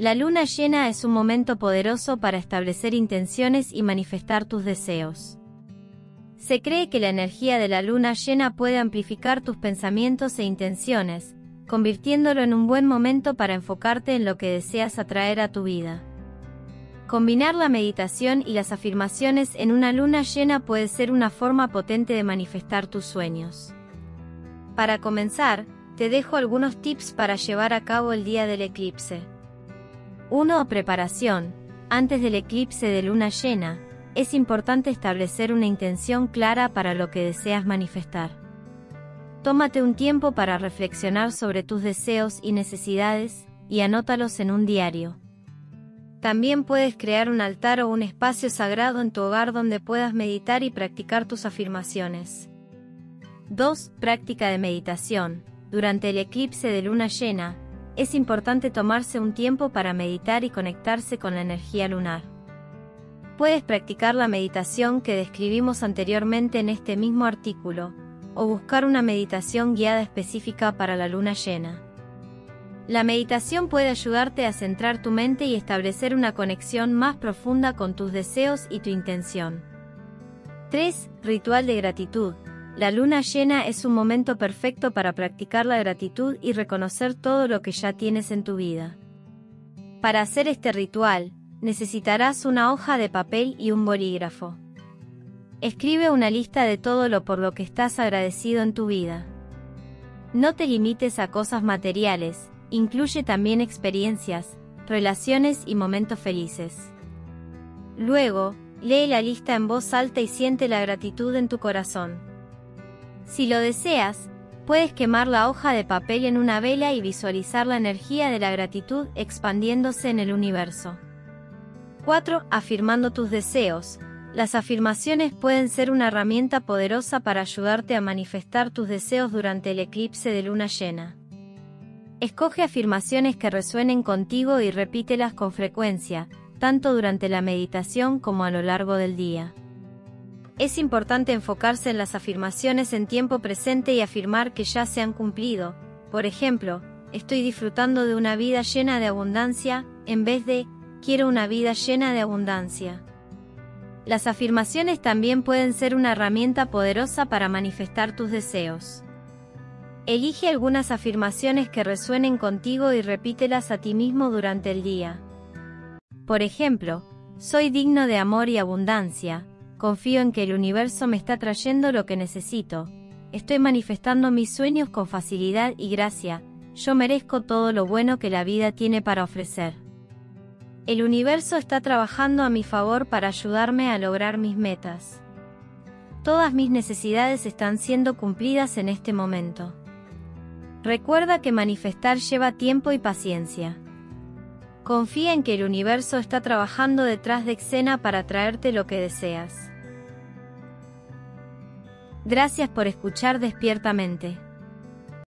La luna llena es un momento poderoso para establecer intenciones y manifestar tus deseos. Se cree que la energía de la luna llena puede amplificar tus pensamientos e intenciones, convirtiéndolo en un buen momento para enfocarte en lo que deseas atraer a tu vida. Combinar la meditación y las afirmaciones en una luna llena puede ser una forma potente de manifestar tus sueños. Para comenzar, te dejo algunos tips para llevar a cabo el día del eclipse. 1. Preparación. Antes del eclipse de luna llena, es importante establecer una intención clara para lo que deseas manifestar. Tómate un tiempo para reflexionar sobre tus deseos y necesidades, y anótalos en un diario. También puedes crear un altar o un espacio sagrado en tu hogar donde puedas meditar y practicar tus afirmaciones. 2. Práctica de meditación. Durante el eclipse de luna llena, es importante tomarse un tiempo para meditar y conectarse con la energía lunar. Puedes practicar la meditación que describimos anteriormente en este mismo artículo, o buscar una meditación guiada específica para la luna llena. La meditación puede ayudarte a centrar tu mente y establecer una conexión más profunda con tus deseos y tu intención. 3. Ritual de gratitud. La luna llena es un momento perfecto para practicar la gratitud y reconocer todo lo que ya tienes en tu vida. Para hacer este ritual, necesitarás una hoja de papel y un bolígrafo. Escribe una lista de todo lo por lo que estás agradecido en tu vida. No te limites a cosas materiales, incluye también experiencias, relaciones y momentos felices. Luego, lee la lista en voz alta y siente la gratitud en tu corazón. Si lo deseas, puedes quemar la hoja de papel en una vela y visualizar la energía de la gratitud expandiéndose en el universo. 4. Afirmando tus deseos. Las afirmaciones pueden ser una herramienta poderosa para ayudarte a manifestar tus deseos durante el eclipse de luna llena. Escoge afirmaciones que resuenen contigo y repítelas con frecuencia, tanto durante la meditación como a lo largo del día. Es importante enfocarse en las afirmaciones en tiempo presente y afirmar que ya se han cumplido. Por ejemplo, estoy disfrutando de una vida llena de abundancia, en vez de quiero una vida llena de abundancia. Las afirmaciones también pueden ser una herramienta poderosa para manifestar tus deseos. Elige algunas afirmaciones que resuenen contigo y repítelas a ti mismo durante el día. Por ejemplo, soy digno de amor y abundancia, confío en que el universo me está trayendo lo que necesito, estoy manifestando mis sueños con facilidad y gracia, yo merezco todo lo bueno que la vida tiene para ofrecer. El universo está trabajando a mi favor para ayudarme a lograr mis metas. Todas mis necesidades están siendo cumplidas en este momento. Recuerda que manifestar lleva tiempo y paciencia. Confía en que el universo está trabajando detrás de escena para traerte lo que deseas. Gracias por escuchar despiertamente.